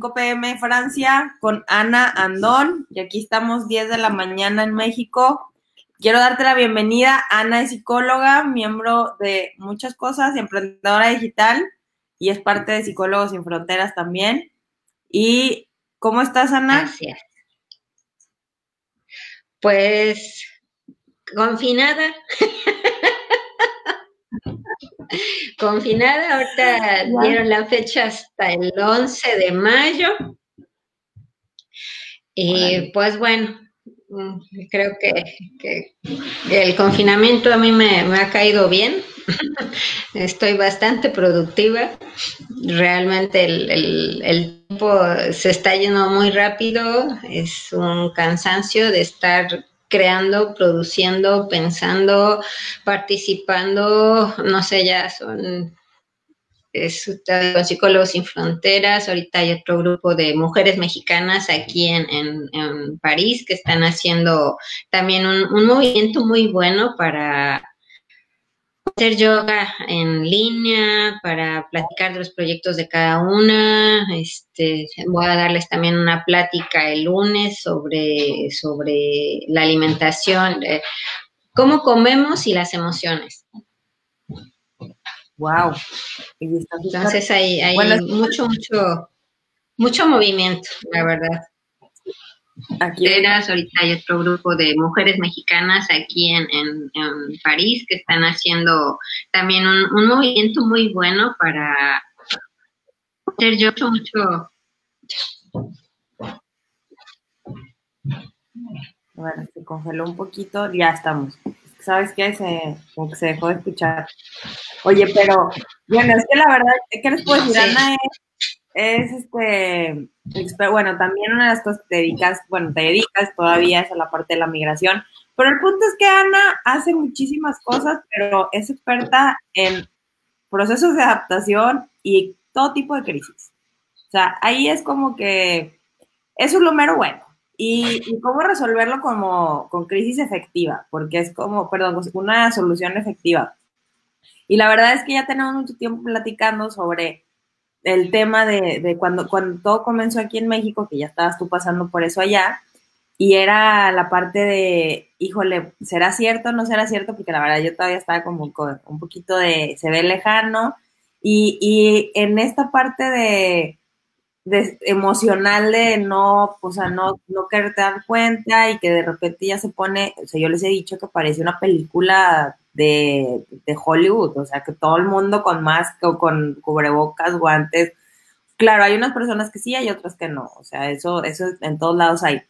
5 pm Francia con Ana Andón y aquí estamos 10 de la mañana en México. Quiero darte la bienvenida. Ana es psicóloga, miembro de muchas cosas, emprendedora digital y es parte de Psicólogos Sin Fronteras también. ¿Y cómo estás, Ana? Gracias. Pues confinada. Confinada, ahorita dieron la fecha hasta el 11 de mayo. Y pues bueno, mm, creo que, el confinamiento a mí me, ha caído bien. Estoy bastante productiva. Realmente el, el tiempo se está yendo muy rápido. Es un cansancio de estar creando, produciendo, pensando, participando, no sé, ya son es, con Psicólogos Sin Fronteras, ahorita hay otro grupo de mujeres mexicanas aquí en, en, París que están haciendo también un, movimiento muy bueno para hacer yoga en línea, para platicar de los proyectos de cada una. Este, voy a darles también una plática el lunes sobre, sobre la alimentación, cómo comemos y las emociones. Wow. Entonces hay, hay mucho, mucho, mucho movimiento, la verdad. Aquí ahorita hay otro grupo de mujeres mexicanas aquí en, París que están haciendo también un, movimiento muy bueno para hacer yo mucho. Bueno, se congeló un poquito, ya estamos. ¿Sabes qué? Se, se dejó de escuchar. Oye, pero, bueno, es que la verdad, ¿qué les puedo decir? Ana es, este, bueno, también una de las cosas que te dedicas, bueno, te dedicas todavía es a la parte de la migración, pero el punto es que Ana hace muchísimas cosas, pero es experta en procesos de adaptación y todo tipo de crisis. O sea, ahí es como que es lo mero bueno. Y, y, cómo resolverlo como con crisis efectiva, porque es como, perdón, una solución efectiva. Y la verdad es que ya tenemos mucho tiempo platicando sobre el tema de, cuando, cuando todo comenzó aquí en México, que ya estabas tú pasando por eso allá, y era la parte de, híjole, ¿será cierto o no será cierto? Porque la verdad yo todavía estaba como con un poquito de, se ve lejano, y, y en esta parte de, de, emocional de no, o sea, no, no quererte dar cuenta y que de repente ya se pone, o sea, yo les he dicho que parece una película de, Hollywood, o sea, que todo el mundo con máscara, con cubrebocas, guantes. Claro, hay unas personas que sí, hay otras que no, o sea, eso, eso en todos lados hay.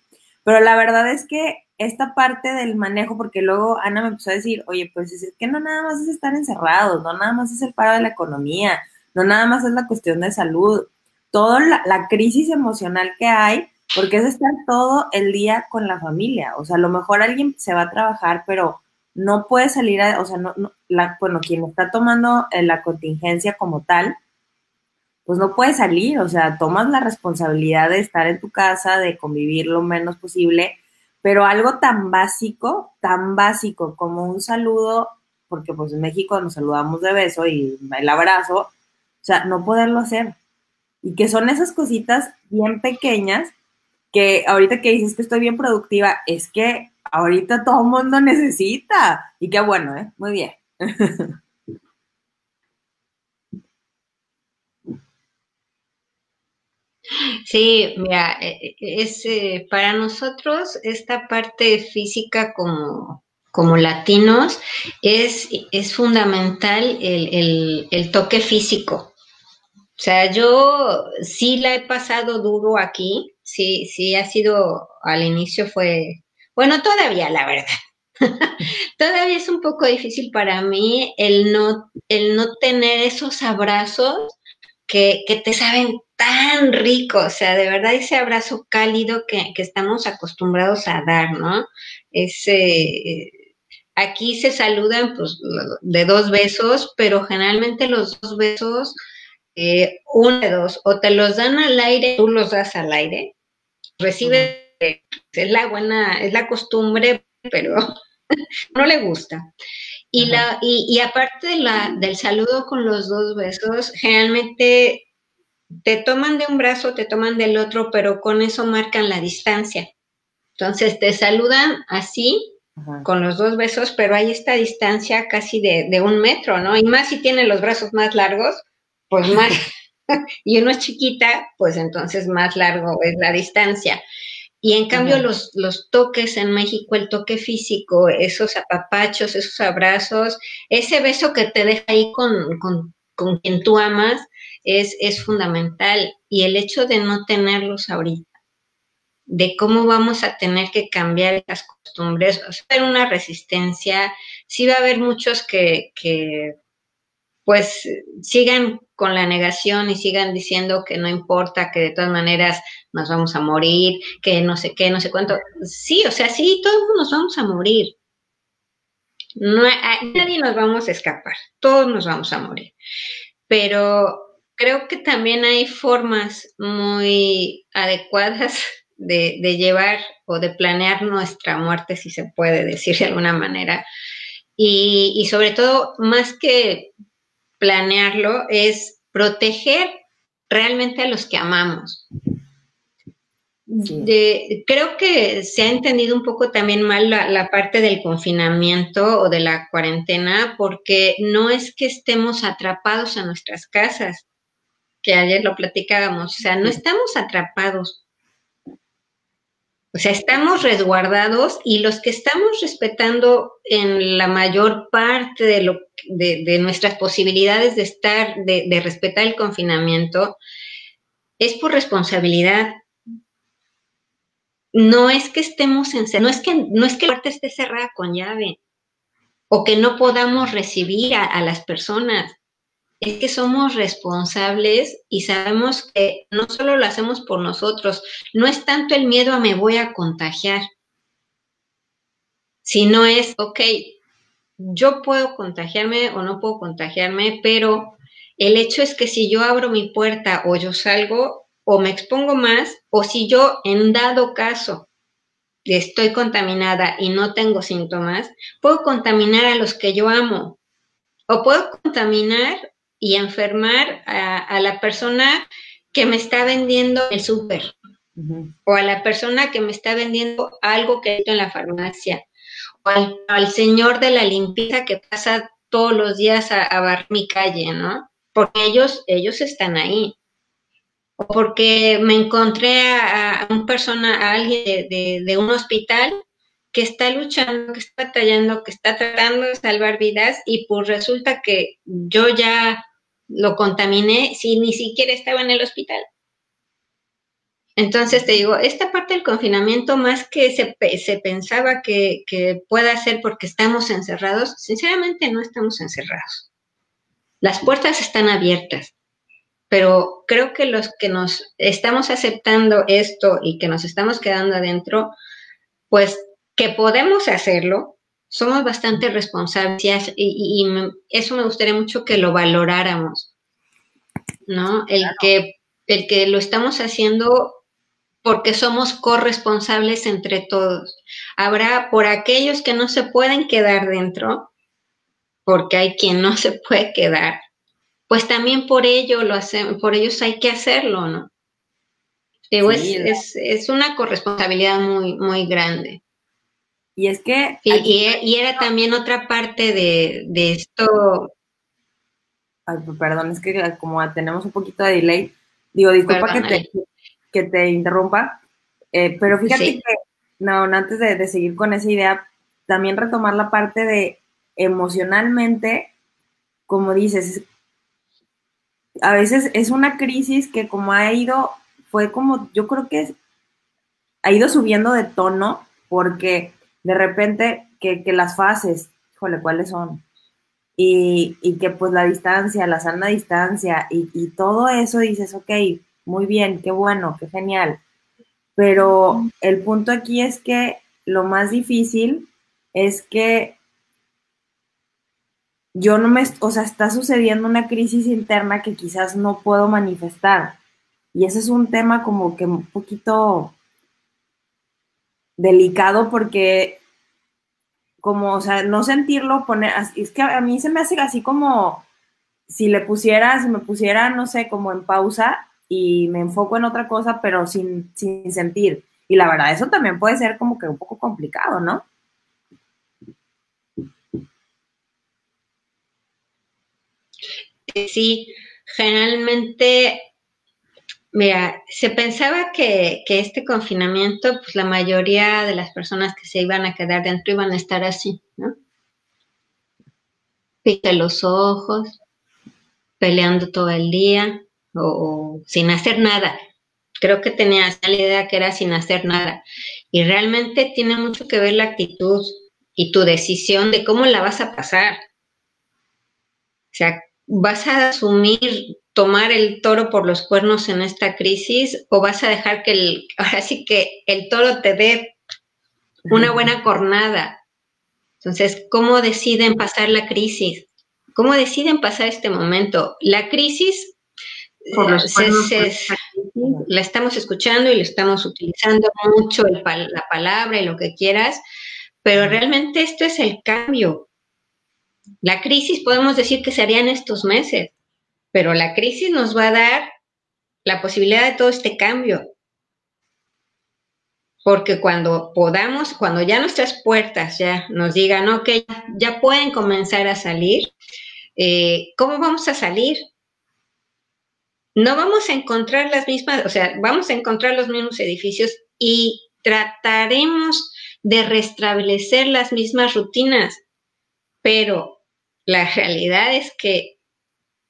Pero la verdad es que esta parte del manejo, porque luego Ana me empezó a decir, oye, pues es que no nada más es estar encerrados, no nada más es el paro de la economía, no nada más es la cuestión de salud, toda la, la crisis emocional que hay, porque es estar todo el día con la familia. O sea, a lo mejor alguien se va a trabajar, pero no puede salir, a, o sea, no, la, bueno, quien está tomando eh, la contingencia como tal, pues no puede salir, o sea, tomas la responsabilidad de estar en tu casa, de convivir lo menos posible, pero algo tan básico, tan básico como un saludo, porque pues en México nos saludamos de beso y el abrazo, o sea, no poderlo hacer. Y que son esas cositas bien pequeñas que ahorita que dices que estoy bien productiva, es que ahorita todo el mundo necesita. Y qué bueno, ¿eh? Muy bien. Sí, mira, e, e, es eh, para nosotros esta parte física como, como latinos es, es fundamental el, el, toque físico. O sea, yo sí la he pasado duro aquí, sí, sí ha sido, al inicio fue bueno, todavía, la verdad. todavía es un poco difícil para mí el no, el no tener esos abrazos que, que te saben tan ricos, o sea, de verdad ese abrazo cálido que, que estamos acostumbrados a dar, ¿no? Ese, aquí se saludan pues, de dos besos, pero generalmente los dos besos, eh, uno de dos, o te los dan al aire, tú los das al aire, recibes es la buena, es la costumbre, pero no le gusta. Y, la, y, aparte de la, del saludo con los dos besos, generalmente te toman de un brazo, te toman del otro, pero con eso marcan la distancia. Entonces te saludan así, con los dos besos, pero hay esta distancia casi de, de, un metro, ¿no? Y más si tiene los brazos más largos, pues más, y uno es chiquita, pues entonces más largo es la distancia. Y en cambio los, los toques en México, el toque físico, esos apapachos, esos abrazos, ese beso que te deja ahí con, con, con quien tú amas, es, es fundamental. Y el hecho de no tenerlos ahorita, de cómo vamos a tener que cambiar las costumbres, va a haber una resistencia, sí va a haber muchos que, que pues sigan con la negación y sigan diciendo que no importa, que de todas maneras nos vamos a morir, que no sé qué, no sé cuánto. Sí, o sea, sí, todos nos vamos a morir. No, nadie nos vamos a escapar, todos nos vamos a morir. Pero creo que también hay formas muy adecuadas de, llevar o de planear nuestra muerte, si se puede decir de alguna manera. Y sobre todo, más que planearlo es proteger realmente a los que amamos. creo que se ha entendido un poco también mal la, la, parte del confinamiento o de la cuarentena, porque no es que estemos atrapados en nuestras casas, que ayer lo platicábamos, o sea, no estamos atrapados, o sea, estamos resguardados y los que estamos respetando en la mayor parte de, lo, de, nuestras posibilidades de estar, de, respetar el confinamiento, es por responsabilidad. No es que estemos en no es que no es que la puerta esté cerrada con llave o que no podamos recibir a, a las personas es que somos responsables y sabemos que no solo lo hacemos por nosotros, no es tanto el miedo a me voy a contagiar, sino es, ok, yo puedo contagiarme o no puedo contagiarme, pero el hecho es que si yo abro mi puerta o yo salgo o me expongo más, o si yo en dado caso estoy contaminada y no tengo síntomas, puedo contaminar a los que yo amo. O puedo contaminar y enfermar a, la persona que me está vendiendo el súper o a la persona que me está vendiendo algo que en la farmacia o al, señor de la limpieza que pasa todos los días a, a barrer mi calle, ¿no? Porque ellos, ellos están ahí. O porque me encontré a, a un persona, a alguien de, de un hospital que está luchando, que está batallando, que está tratando de salvar vidas y pues resulta que yo ya lo contaminé si ni siquiera estaba en el hospital. Entonces te digo, esta parte del confinamiento, más que se, se pensaba que, que, pueda ser porque estamos encerrados, sinceramente no estamos encerrados. Las puertas están abiertas, pero creo que los que nos estamos aceptando esto y que nos estamos quedando adentro, pues que podemos hacerlo, somos bastante responsables y, eso me gustaría mucho que lo valoráramos, ¿no? El, que, el que lo estamos haciendo porque somos corresponsables entre todos. Habrá por aquellos que no se pueden quedar dentro, porque hay quien no se puede quedar, pues también por ello lo hacemos, por ellos hay que hacerlo, ¿no? es, es, una corresponsabilidad muy, muy grande. Y es que... Y, era también otra parte de, esto... Ay, pues, perdón, es que como tenemos un poquito de delay, digo, disculpa que te, que te, interrumpa, eh, pero fíjate que, no, antes de, de seguir con esa idea, también retomar la parte de emocionalmente, como dices, a veces es una crisis que como ha ido, fue como, yo creo que ha ido subiendo de tono porque de repente que, las fases, híjole, ¿cuáles son? Y, que pues la distancia, la sana distancia y, todo eso dices, ok, muy bien, qué bueno, qué genial. Pero el punto aquí es que lo más difícil es que yo no me, o sea, está sucediendo una crisis interna que quizás no puedo manifestar. Y ese es un tema como que un poquito delicado porque como, o sea, no sentirlo, poner, es que a mí se me hace así como si le pusiera, si me pusiera, no sé, como en pausa y me enfoco en otra cosa, pero sin, sin sentir. Y la verdad, eso también puede ser como que un poco complicado, ¿no? Sí, generalmente, mira, se pensaba que, este confinamiento, pues la mayoría de las personas que se iban a quedar dentro iban a estar así, ¿no? Pita los ojos, peleando todo el día o, sin hacer nada. Creo que tenía la idea que era sin hacer nada. Y realmente tiene mucho que ver la actitud y tu decisión de cómo la vas a pasar. O sea, ¿vas a asumir tomar el toro por los cuernos en esta crisis o vas a dejar que el, ahora sí que el toro te dé una buena cornada? Entonces, ¿cómo deciden pasar la crisis? ¿Cómo deciden pasar este momento? La crisis por los eh, la estamos escuchando y le estamos utilizando mucho la palabra y lo que quieras, pero realmente esto es el cambio. La crisis podemos decir que sería en estos meses, pero la crisis nos va a dar la posibilidad de todo este cambio. Porque cuando podamos, cuando ya nuestras puertas ya nos digan, ok, ya pueden comenzar a salir, eh, ¿cómo vamos a salir? No vamos a encontrar las mismas, o sea, vamos a encontrar los mismos edificios y trataremos de restablecer las mismas rutinas, pero la realidad es que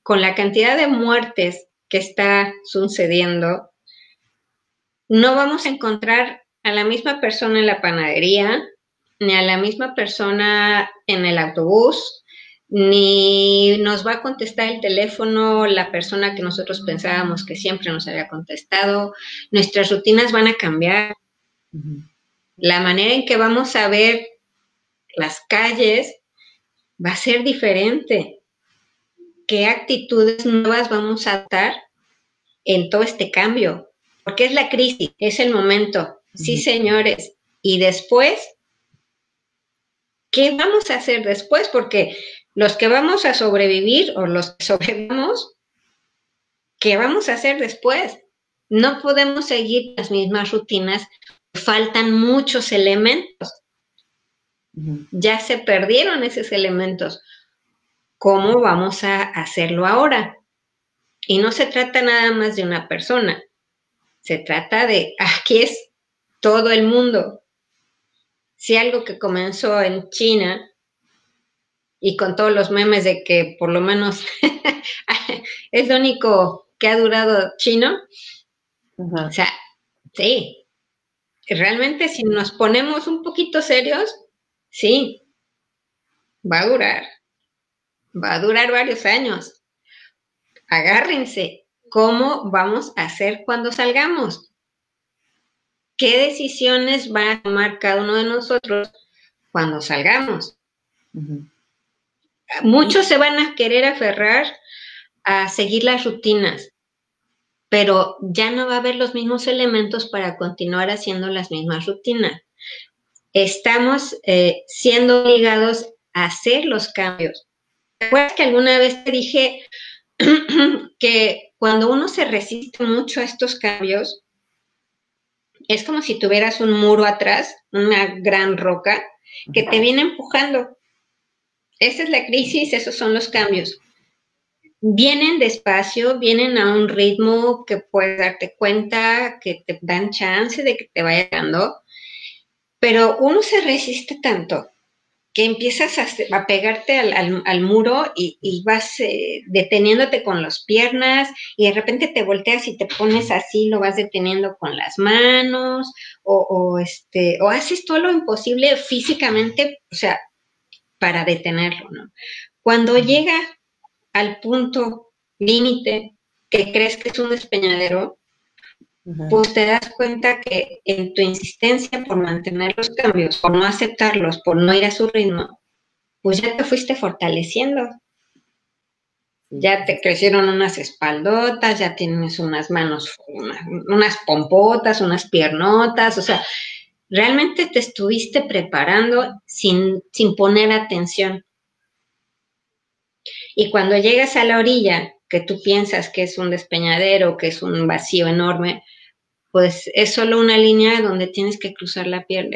con la cantidad de muertes que está sucediendo, no vamos a encontrar a la misma persona en la panadería, ni a la misma persona en el autobús, ni nos va a contestar el teléfono la persona que nosotros pensábamos que siempre nos había contestado. Nuestras rutinas van a cambiar. La manera en que vamos a ver las calles va a ser diferente. ¿Qué actitudes nuevas vamos a dar en todo este cambio? Porque es la crisis, es el momento. Sí, señores. Y después, ¿qué vamos a hacer después? Porque los que vamos a sobrevivir o los que sobrevivamos, ¿qué vamos a hacer después? No podemos seguir las mismas rutinas, faltan muchos elementos. Ya se perdieron esos elementos. ¿Cómo vamos a hacerlo ahora? Y no se trata nada más de una persona. Se trata de, aquí es todo el mundo. Si algo que comenzó en China y con todos los memes de que por lo menos es lo único que ha durado chino, o sea, sí, realmente si nos ponemos un poquito serios, Sí, va a durar, va a durar varios años. Agárrense, ¿cómo vamos a hacer cuando salgamos? ¿Qué decisiones va a tomar cada uno de nosotros cuando salgamos? Muchos se van a querer aferrar a seguir las rutinas, pero ya no va a haber los mismos elementos para continuar haciendo las mismas rutinas estamos eh, siendo obligados a hacer los cambios. ¿Recuerdas que alguna vez te dije que cuando uno se resiste mucho a estos cambios, es como si tuvieras un muro atrás, una gran roca, que te viene empujando? Esa es la crisis, esos son los cambios. Vienen despacio, vienen a un ritmo que puedes darte cuenta, que te dan chance de que te vaya dando, pero uno se resiste tanto que empiezas a, pegarte al, muro y, vas eh, deteniéndote con las piernas y de repente te volteas y te pones así, lo vas deteniendo con las manos o, este, o haces todo lo imposible físicamente, o sea, para detenerlo, ¿no? Cuando llega al punto límite que crees que es un despeñadero, pues te das cuenta que en tu insistencia por mantener los cambios, por no aceptarlos, por no ir a su ritmo, pues ya te fuiste fortaleciendo. Ya te crecieron unas espaldotas, ya tienes unas manos, unas, pompotas, unas piernotas, o sea, realmente te estuviste preparando sin, sin poner atención. Y cuando llegas a la orilla que tú piensas que es un despeñadero, que es un vacío enorme, pues es solo una línea donde tienes que cruzar la piel,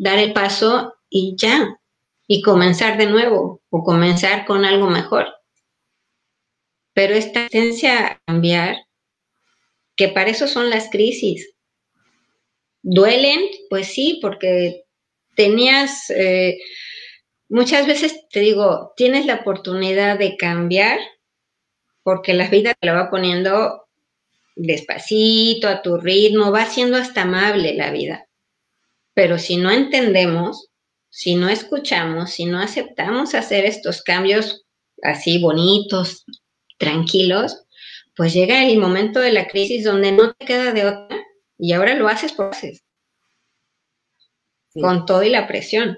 dar el paso y ya, y comenzar de nuevo o comenzar con algo mejor. Pero esta tendencia a cambiar, que para eso son las crisis, duelen, pues sí, porque tenías, eh, muchas veces te digo, tienes la oportunidad de cambiar porque la vida te lo va poniendo despacito, a tu ritmo, va siendo hasta amable la vida. Pero si no entendemos, si no escuchamos, si no aceptamos hacer estos cambios así bonitos, tranquilos, pues llega el momento de la crisis donde no te queda de otra y ahora lo haces por haces. Con todo y la presión.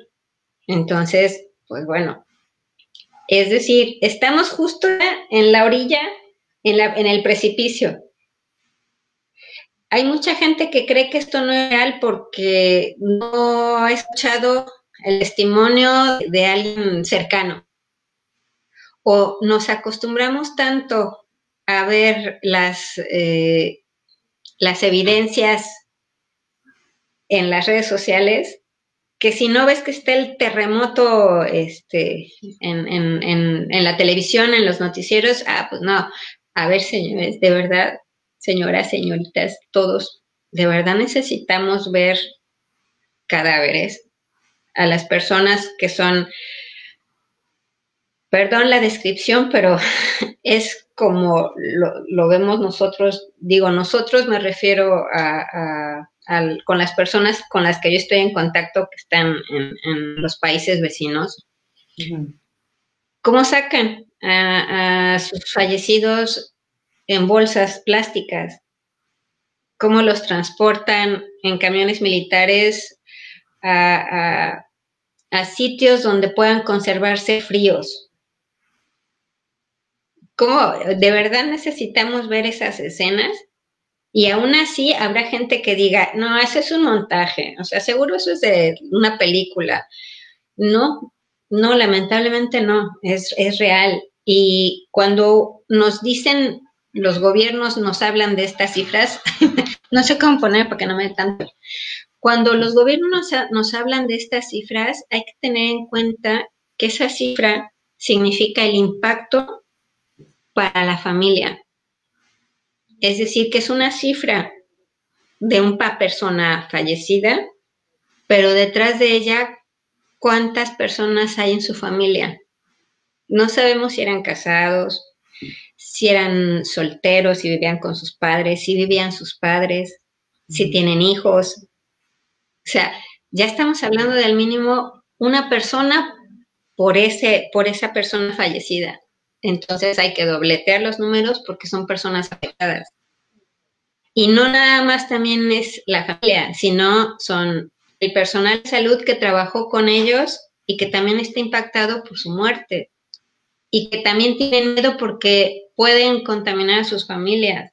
Entonces, pues bueno, es decir, estamos justo en la orilla, en, la, en el precipicio. Hay mucha gente que cree que esto no es real porque no ha escuchado el testimonio de alguien cercano. O nos acostumbramos tanto a ver las, eh, las evidencias en las redes sociales que si no ves que está el terremoto este, en, en, en, la televisión, en los noticieros, ah, pues no, a ver, señores, de verdad, señoras, señoritas, todos, de verdad necesitamos ver cadáveres a las personas que son, perdón la descripción, pero es como lo, lo vemos nosotros, digo, nosotros me refiero a con las personas con las que yo estoy en contacto que están en, los países vecinos, ¿cómo sacan a, sus fallecidos en bolsas plásticas? ¿Cómo los transportan en camiones militares a, a sitios donde puedan conservarse fríos? ¿Cómo de verdad necesitamos ver esas escenas? Y aún así habrá gente que diga, no, eso es un montaje, o sea, seguro eso es de una película. No, no, lamentablemente no, es, es real. Y cuando nos dicen, los gobiernos nos hablan de estas cifras, no sé cómo poner para que no me tanto. Cuando los gobiernos nos, nos hablan de estas cifras, hay que tener en cuenta que esa cifra significa el impacto para la familia. Es decir, que es una cifra de una persona fallecida, pero detrás de ella, ¿cuántas personas hay en su familia? No sabemos si eran casados, si eran solteros, si vivían con sus padres, si vivían sus padres, si tienen hijos. O sea, ya estamos hablando del mínimo una persona por, ese, por esa persona fallecida. Entonces hay que dobletear los números porque son personas afectadas. Y no nada más también es la familia, sino son el personal de salud que trabajó con ellos y que también está impactado por su muerte. Y que también tienen miedo porque pueden contaminar a sus familias,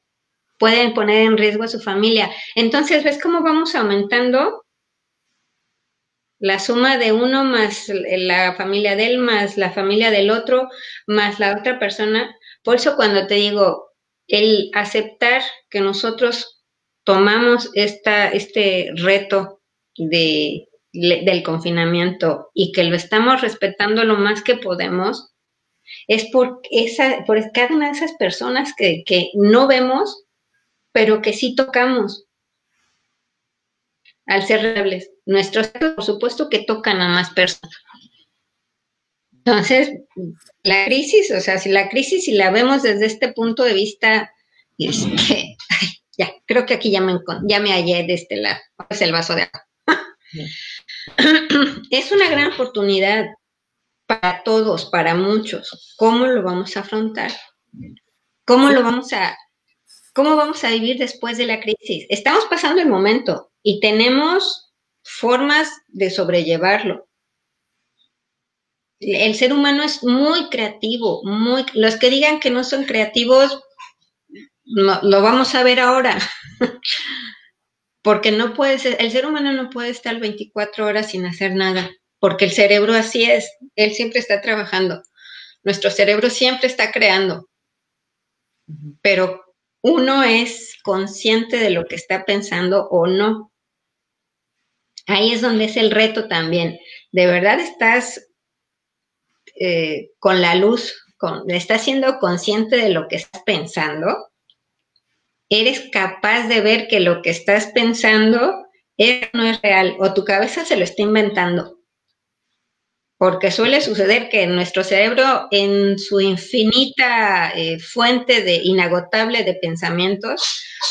pueden poner en riesgo a su familia. Entonces, ¿ves cómo vamos aumentando la suma de uno más la familia de él, más la familia del otro, más la otra persona. Por eso cuando te digo, el aceptar que nosotros tomamos esta, este reto de, del confinamiento y que lo estamos respetando lo más que podemos, es por, esa, por cada una de esas personas que, que no vemos, pero que sí tocamos al ser reales. Nuestros por supuesto que tocan a más personas. Entonces, la crisis, o sea, si la crisis, si la vemos desde este punto de vista, es que, ya, creo que aquí ya me, ya me hallé de este lado, es el vaso de agua. es una gran oportunidad para todos, para muchos. ¿Cómo lo vamos a afrontar? ¿Cómo lo vamos a, cómo vamos a vivir después de la crisis? Estamos pasando el momento, y tenemos formas de sobrellevarlo. El ser humano es muy creativo, muy los que digan que no son creativos lo vamos a ver ahora. porque no puede ser, el ser humano no puede estar 24 horas sin hacer nada, porque el cerebro así es, él siempre está trabajando. Nuestro cerebro siempre está creando. pero uno es consciente de lo que está pensando o no. Ahí es donde es el reto también. ¿De verdad estás eh, con la luz, con, estás siendo consciente de lo que estás pensando? ¿Eres capaz de ver que lo que estás pensando no es real o tu cabeza se lo está inventando? porque suele suceder que nuestro cerebro en su infinita eh, fuente de inagotable de pensamientos,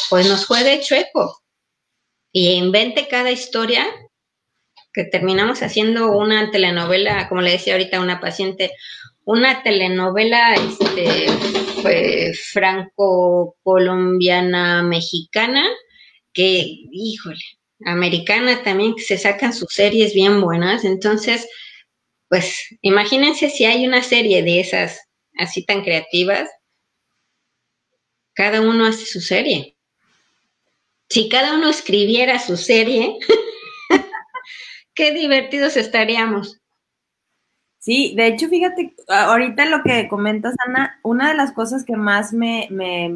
pues nos juegue chueco y invente cada historia que terminamos haciendo una telenovela, como le decía ahorita a una paciente, una telenovela este, franco-colombiana mexicana, que, híjole, americana también, que se sacan sus series bien buenas. Entonces, pues imagínense si hay una serie de esas así tan creativas, cada uno hace su serie. Si cada uno escribiera su serie, qué divertidos estaríamos. Sí, de hecho, fíjate, ahorita lo que comentas, Ana, una de las cosas que más me,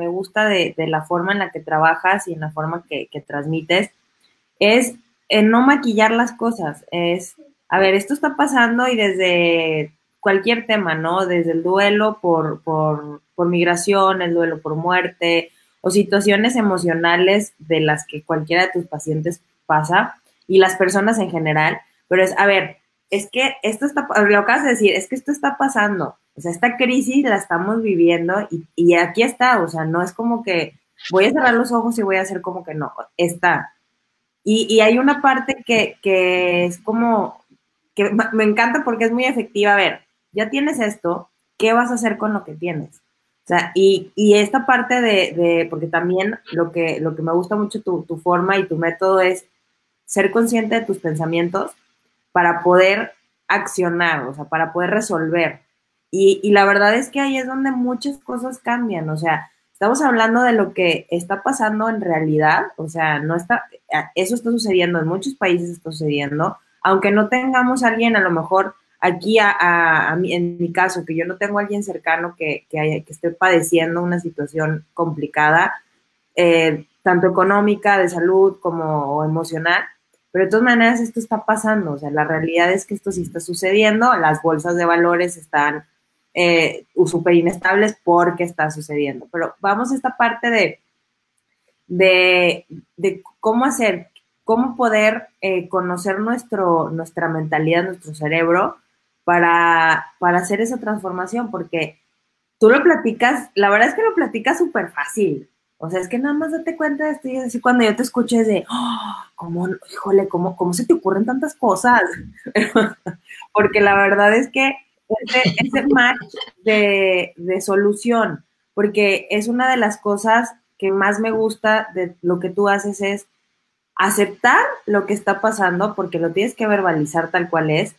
gusta de, la forma en la que trabajas y en la forma que, que transmites es no maquillar las cosas, es a ver, esto está pasando y desde cualquier tema, ¿no? Desde el duelo por, por, por migración, el duelo por muerte o situaciones emocionales de las que cualquiera de tus pacientes pasa y las personas en general, pero es, a ver, es que esto está, lo acabas de decir, es que esto está pasando, o sea, esta crisis la estamos viviendo y, y aquí está, o sea, no es como que voy a cerrar los ojos y voy a hacer como que no, está. Y, y hay una parte que, que es como que me encanta porque es muy efectiva. A ver, ya tienes esto, ¿qué vas a hacer con lo que tienes? O sea, y, esta parte de, porque también lo que, lo que me gusta mucho tu, tu forma y tu método es ser consciente de tus pensamientos para poder accionar, o sea, para poder resolver. Y, y, la verdad es que ahí es donde muchas cosas cambian, o sea, estamos hablando de lo que está pasando en realidad, o sea, no está, eso está sucediendo, en muchos países está sucediendo, aunque no tengamos alguien, a lo mejor aquí a, en mi caso, que yo no tengo a alguien cercano que, que, esté padeciendo una situación complicada, eh, tanto económica, de salud como emocional, pero de todas maneras esto está pasando, o sea, la realidad es que esto sí está sucediendo, las bolsas de valores están eh, súper inestables porque está sucediendo, pero vamos a esta parte de, de, de cómo hacer cómo poder eh, conocer nuestro, nuestra mentalidad, nuestro cerebro, para, para hacer esa transformación, porque tú lo platicas, la verdad es que lo platicas súper fácil. O sea, es que nada más date cuenta de esto y así cuando yo te escuché de, oh, ¿cómo, híjole, cómo, cómo se te ocurren tantas cosas? porque la verdad es que ese, ese match de, de solución, porque es una de las cosas que más me gusta de lo que tú haces es aceptar lo que está pasando, porque lo tienes que verbalizar tal cual es,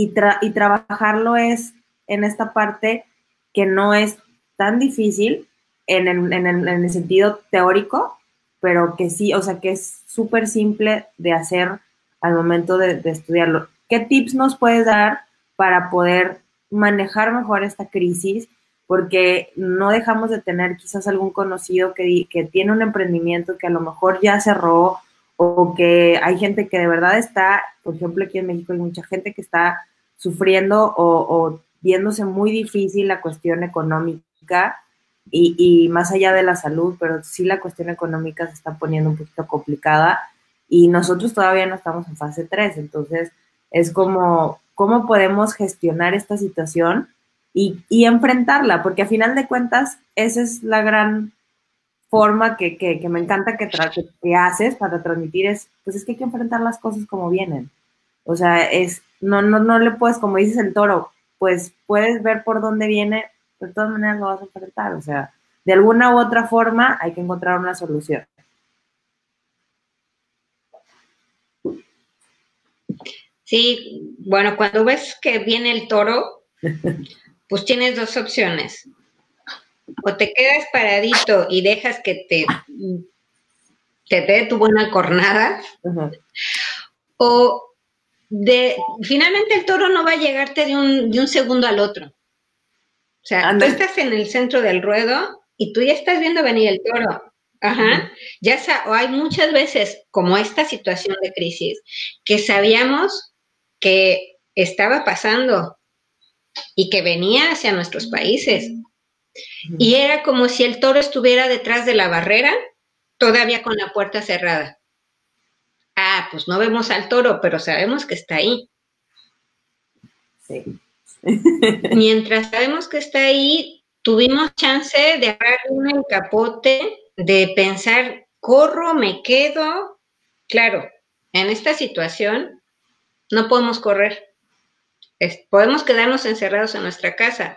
y, y trabajarlo es en esta parte que no es tan difícil en el, en el, en el sentido teórico, pero que sí, o sea, que es súper simple de hacer al momento de, de, estudiarlo. ¿Qué tips nos puedes dar para poder manejar mejor esta crisis? Porque no dejamos de tener quizás algún conocido que, que tiene un emprendimiento que a lo mejor ya cerró o que hay gente que de verdad está, por ejemplo, aquí en México hay mucha gente que está sufriendo o, viéndose muy difícil la cuestión económica y, más allá de la salud, pero sí la cuestión económica se está poniendo un poquito complicada y nosotros todavía no estamos en fase 3, entonces es como, ¿cómo podemos gestionar esta situación y, y enfrentarla? Porque a final de cuentas, esa es la gran forma que, que, me encanta que, que, haces para transmitir es, pues es que hay que enfrentar las cosas como vienen. O sea, es, no, no, no le puedes, como dices el toro, pues puedes ver por dónde viene, de todas maneras lo vas a enfrentar. O sea, de alguna u otra forma hay que encontrar una solución. Sí, bueno, cuando ves que viene el toro, pues tienes dos opciones o te quedas paradito y dejas que te, te dé tu buena cornada, o de, finalmente el toro no va a llegarte de un, de un segundo al otro. O sea, tú estás en el centro del ruedo y tú ya estás viendo venir el toro. Ajá. Ya o hay muchas veces, como esta situación de crisis, que sabíamos que estaba pasando y que venía hacia nuestros países. Y era como si el toro estuviera detrás de la barrera, todavía con la puerta cerrada. Ah, pues no vemos al toro, pero sabemos que está ahí. Sí. Mientras sabemos que está ahí, tuvimos chance de agarrar un capote, de pensar, corro, me quedo. Claro, en esta situación no podemos correr. podemos quedarnos encerrados en nuestra casa,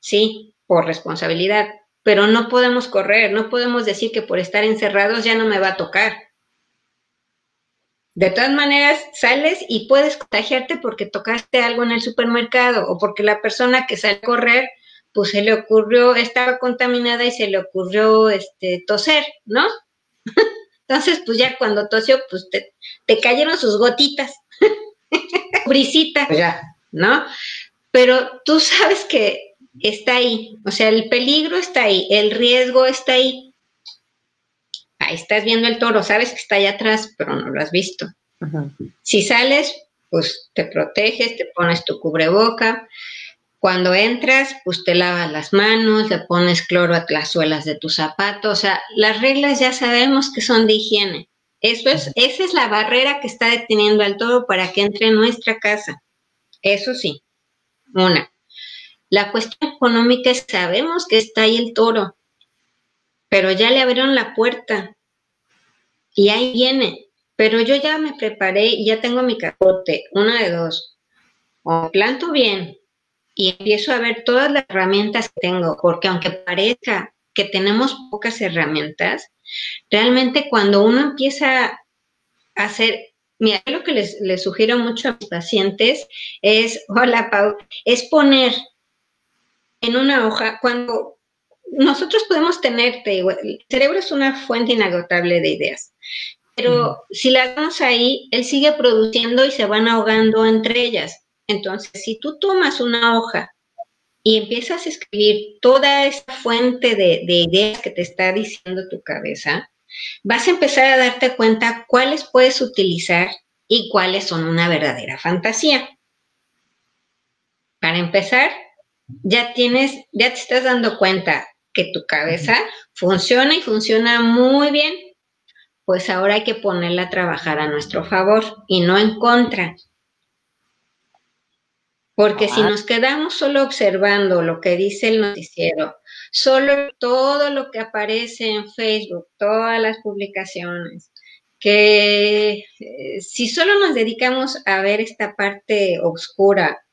sí, por responsabilidad, pero no podemos correr, no podemos decir que por estar encerrados ya no me va a tocar. De todas maneras, sales y puedes contagiarte porque tocaste algo en el supermercado o porque la persona que sale a correr, pues se le ocurrió, estaba contaminada y se le ocurrió este, toser, ¿no? Entonces, pues ya cuando tosió, pues te, te cayeron sus gotitas, brisita, pues ya, ¿no? Pero tú sabes que está ahí, o sea, el peligro está ahí, el riesgo está ahí ahí estás viendo el toro, sabes que está allá atrás, pero no lo has visto. Si sales, pues te proteges, te pones tu cubreboca. Cuando entras, pues te lavas las manos, le pones cloro a las suelas de tu zapato. O sea, las reglas ya sabemos que son de higiene. Eso es, esa es la barrera que está deteniendo al toro para que entre en nuestra casa. Eso sí. Una. La cuestión económica es, sabemos que está ahí el toro, pero ya le abrieron la puerta y ahí viene. Pero yo ya me preparé y ya tengo mi capote, una de dos. O planto bien y empiezo a ver todas las herramientas que tengo, porque aunque parezca que tenemos pocas herramientas, realmente cuando uno empieza a hacer, mira, lo que les, sugiero mucho a mis pacientes es, hola Pau, es poner en una hoja, cuando nosotros podemos tener, el cerebro es una fuente inagotable de ideas, pero si las damos ahí, él sigue produciendo y se van ahogando entre ellas. Entonces, si tú tomas una hoja y empiezas a escribir toda esa fuente de, de ideas que te está diciendo tu cabeza, vas a empezar a darte cuenta cuáles puedes utilizar y cuáles son una verdadera fantasía. Para empezar, ya tienes, ya te estás dando cuenta que tu cabeza funciona y funciona muy bien, pues ahora hay que ponerla a trabajar a nuestro favor y no en contra. Porque si nos quedamos solo observando lo que dice el noticiero, solo todo lo que aparece en Facebook, todas las publicaciones, que eh, si solo nos dedicamos a ver esta parte oscura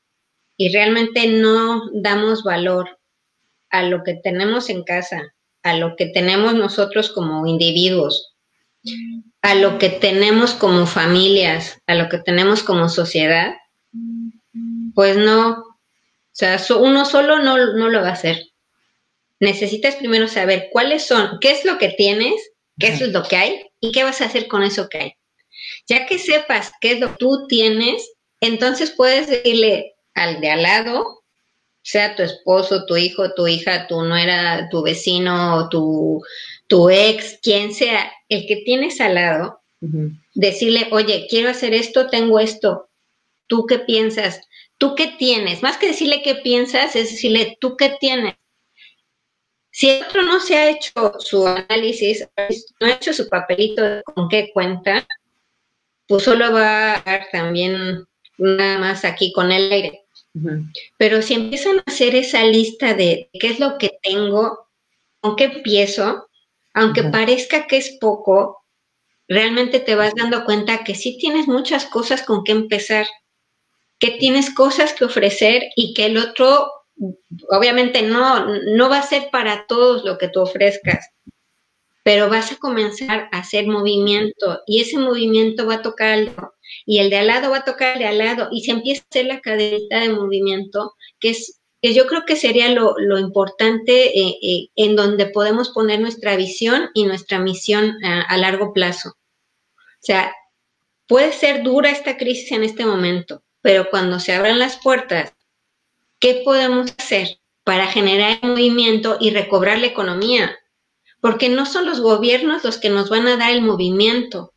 y realmente no damos valor a lo que tenemos en casa, a lo que tenemos nosotros como individuos, a lo que tenemos como familias, a lo que tenemos como sociedad, pues no, o sea, uno solo no, no lo va a hacer. Necesitas primero saber cuáles son, qué es lo que tienes, qué es lo que hay y qué vas a hacer con eso que hay. Ya que sepas qué es lo que tú tienes, entonces puedes decirle al de al lado sea tu esposo, tu hijo, tu hija, tu nuera, tu vecino, tu, tu ex, quien sea, el que tienes al lado, decirle, oye, quiero hacer esto, tengo esto, ¿tú qué piensas? ¿Tú qué tienes? Más que decirle qué piensas, es decirle, ¿tú qué tienes? Si el otro no se ha hecho su análisis, no ha hecho su papelito de con qué cuenta, pues solo va a dar también nada más aquí con el aire. Pero si empiezan a hacer esa lista de qué es lo que tengo, con qué empiezo, aunque parezca que es poco, realmente te vas dando cuenta que sí tienes muchas cosas con qué empezar, que tienes cosas que ofrecer y que el otro, obviamente no, no va a ser para todos lo que tú ofrezcas, pero vas a comenzar a hacer movimiento y ese movimiento va a tocar algo y el de al lado va a tocar de al lado y se empieza a hacer la cadenita de movimiento que es que yo creo que sería lo, importante eh, eh, en donde podemos poner nuestra visión y nuestra misión a, a largo plazo. O sea, puede ser dura esta crisis en este momento, pero cuando se abran las puertas, ¿qué podemos hacer? para generar movimiento y recobrar la economía, porque no son los gobiernos los que nos van a dar el movimiento.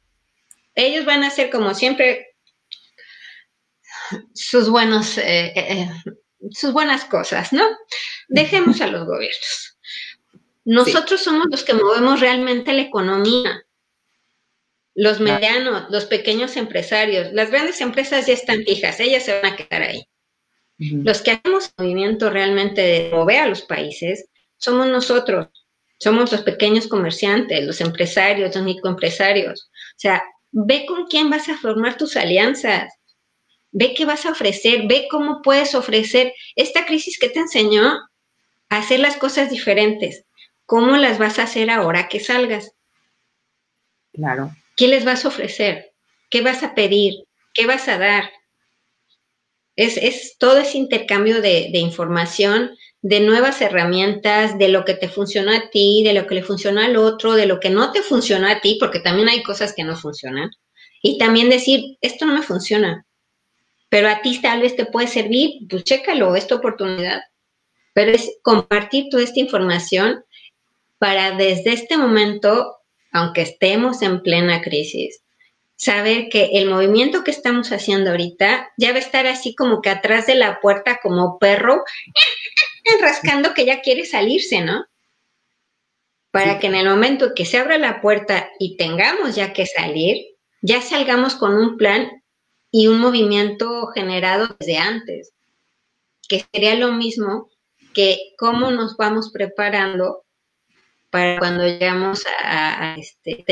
Ellos van a hacer como siempre sus buenos, eh, eh, eh, sus buenas cosas, ¿no? Dejemos a los gobiernos. Nosotros somos los que movemos realmente la economía. Los medianos, los pequeños empresarios, las grandes empresas ya están fijas, ellas se van a quedar ahí. Los que hacemos movimiento realmente de mover a los países somos nosotros, somos los pequeños comerciantes, los empresarios, los microempresarios. O sea, ve con quién vas a formar tus alianzas, ve qué vas a ofrecer, ve cómo puedes ofrecer esta crisis que te enseñó a hacer las cosas diferentes. ¿Cómo las vas a hacer ahora que salgas? Claro. ¿Qué les vas a ofrecer? ¿Qué vas a pedir? ¿Qué vas a dar? Es, todo ese intercambio de, información, de nuevas herramientas, de lo que te funciona a ti, de lo que le funciona al otro, de lo que no te funciona a ti, porque también hay cosas que no funcionan. Y también decir, esto no me funciona, pero a ti tal vez te puede servir, pues chécalo, es tu oportunidad. Pero es compartir toda esta información para desde este momento, aunque estemos en plena crisis, saber que el movimiento que estamos haciendo ahorita ya va a estar así como que atrás de la puerta como perro, rascando que ya quiere salirse, ¿no? Para que en el momento que se abra la puerta y tengamos ya que salir, ya salgamos con un plan y un movimiento generado desde antes, que sería lo mismo que cómo nos vamos preparando para cuando llegamos a, este,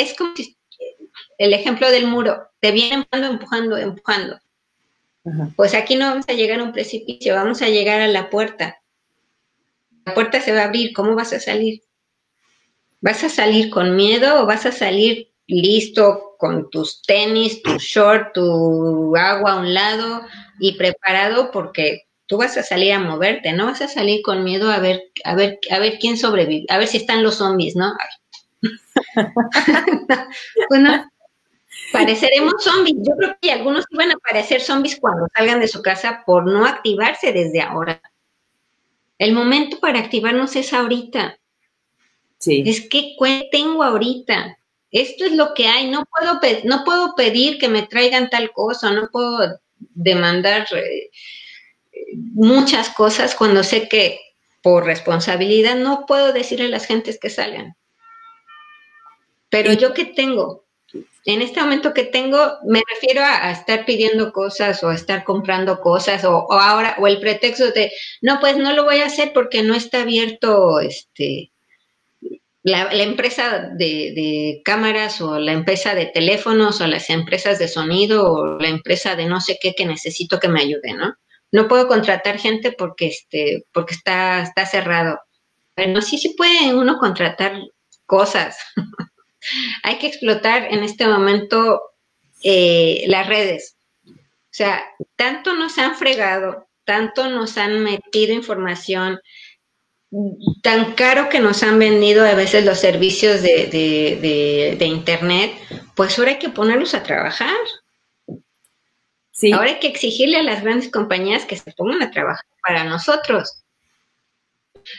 es como si el ejemplo del muro, te viene empujando, empujando, empujando. Pues aquí no vamos a llegar a un precipicio, vamos a llegar a la puerta. La puerta se va a abrir, ¿cómo vas a salir? ¿Vas a salir con miedo o vas a salir listo con tus tenis, tu short, tu agua a un lado y preparado porque tú vas a salir a moverte, no vas a salir con miedo a ver, a ver, a ver quién sobrevive, a ver si están los zombies, ¿no? bueno, Pareceremos zombies. Yo creo que algunos iban a parecer zombies cuando salgan de su casa por no activarse desde ahora. El momento para activarnos es ahorita. Sí. Es que tengo ahorita. Esto es lo que hay. No puedo, no puedo pedir que me traigan tal cosa. No puedo demandar eh, muchas cosas cuando sé que por responsabilidad no puedo decirle a las gentes que salgan. Pero yo qué tengo? En este momento que tengo, me refiero a, estar pidiendo cosas o a estar comprando cosas o, ahora, o el pretexto de, no, pues no lo voy a hacer porque no está abierto este, la, empresa de, cámaras o la empresa de teléfonos o las empresas de sonido o la empresa de no sé qué que necesito que me ayude, ¿no? No puedo contratar gente porque, este, porque está, está cerrado. Pero sí, sí puede uno contratar cosas. Hay que explotar en este momento eh, las redes. O sea, tanto nos han fregado, tanto nos han metido información, tan caro que nos han vendido a veces los servicios de, Internet, pues ahora hay que ponerlos a trabajar. Sí. Ahora hay que exigirle a las grandes compañías que se pongan a trabajar para nosotros.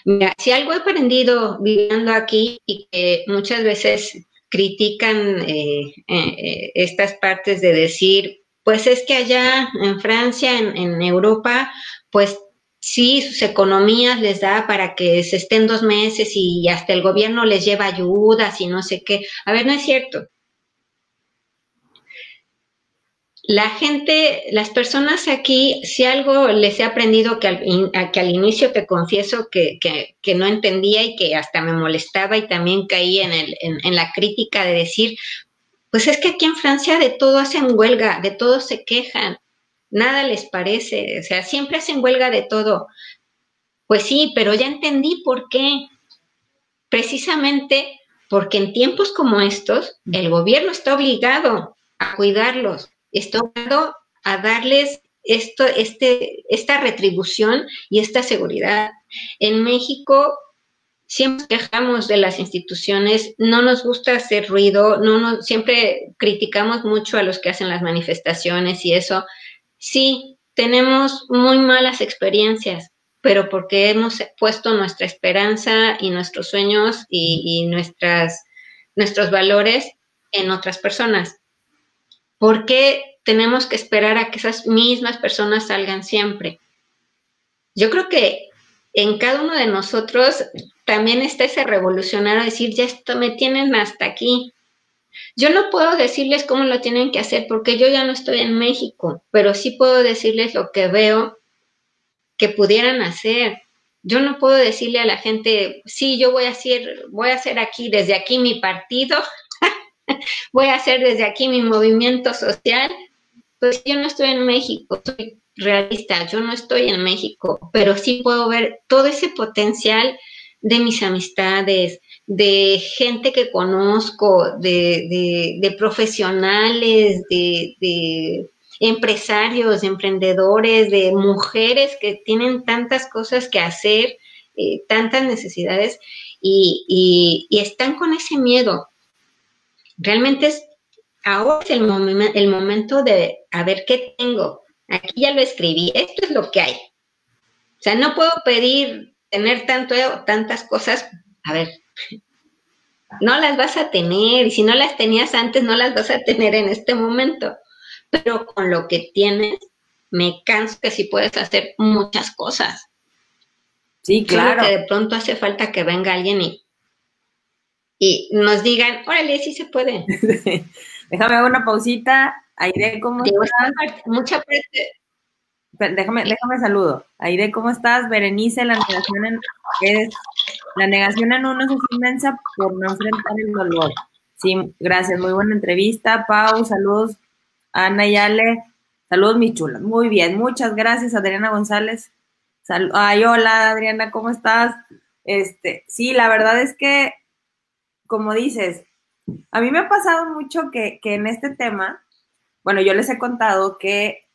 Mira, si algo he aprendido viviendo aquí y que muchas veces critican eh, eh, estas partes de decir, pues es que allá en Francia, en, Europa, pues sí, sus economías les da para que se estén dos meses y hasta el gobierno les lleva ayudas y no sé qué. A ver, no es cierto la gente, las personas aquí, si algo les he aprendido que al, que al inicio te confieso que, que, no entendía y que hasta me molestaba y también caí en, el, en, la crítica de decir, pues es que aquí en Francia de todo hacen huelga, de todo se quejan, nada les parece, o sea, siempre hacen huelga de todo. Pues sí, pero ya entendí por qué. Precisamente porque en tiempos como estos, el gobierno está obligado a cuidarlos, estoy a darles esto, este, esta retribución y esta seguridad. En México siempre quejamos de las instituciones, no nos gusta hacer ruido, no nos, siempre criticamos mucho a los que hacen las manifestaciones y eso. Sí, tenemos muy malas experiencias, pero porque hemos puesto nuestra esperanza y nuestros sueños y, nuestras, nuestros valores en otras personas. ¿Por qué tenemos que esperar a que esas mismas personas salgan siempre? Yo creo que en cada uno de nosotros también está ese revolucionario decir, ya esto me tienen hasta aquí. Yo no puedo decirles cómo lo tienen que hacer porque yo ya no estoy en México, pero sí puedo decirles lo que veo que pudieran hacer. Yo no puedo decirle a la gente, sí, yo voy a hacer, voy a hacer aquí, desde aquí mi partido, voy a hacer desde aquí mi movimiento social. Pues yo no estoy en México, soy realista, yo no estoy en México, pero sí puedo ver todo ese potencial de mis amistades, de gente que conozco, de, profesionales, de, empresarios, de emprendedores, de mujeres que tienen tantas cosas que hacer, eh, tantas necesidades y, están con ese miedo. Realmente es, ahora es el, el momento de a ver qué tengo. Aquí ya lo escribí, esto es lo que hay. O sea, no puedo pedir tener tanto, tantas cosas, a ver, no las vas a tener y si no las tenías antes, no las vas a tener en este momento. Pero con lo que tienes, me canso que sí puedes hacer muchas cosas. Sí, claro. que de pronto hace falta que venga alguien y, y nos digan, órale, sí se puede. Déjame una pausita. Aire, ¿cómo Mucha parte, déjame, déjame saludo. Aide, ¿cómo estás? Berenice, la negación en, es, la negación en uno es inmensa por no enfrentar el dolor. Sí, gracias, muy buena entrevista. Pau, saludos. Ana y Ale, saludos, mi chula. Muy bien, muchas gracias, Adriana González. Ay, hola, Adriana, ¿cómo estás? Este, sí, la verdad es que, como dices, a mí me ha pasado mucho que, que en este tema, bueno, yo les he contado que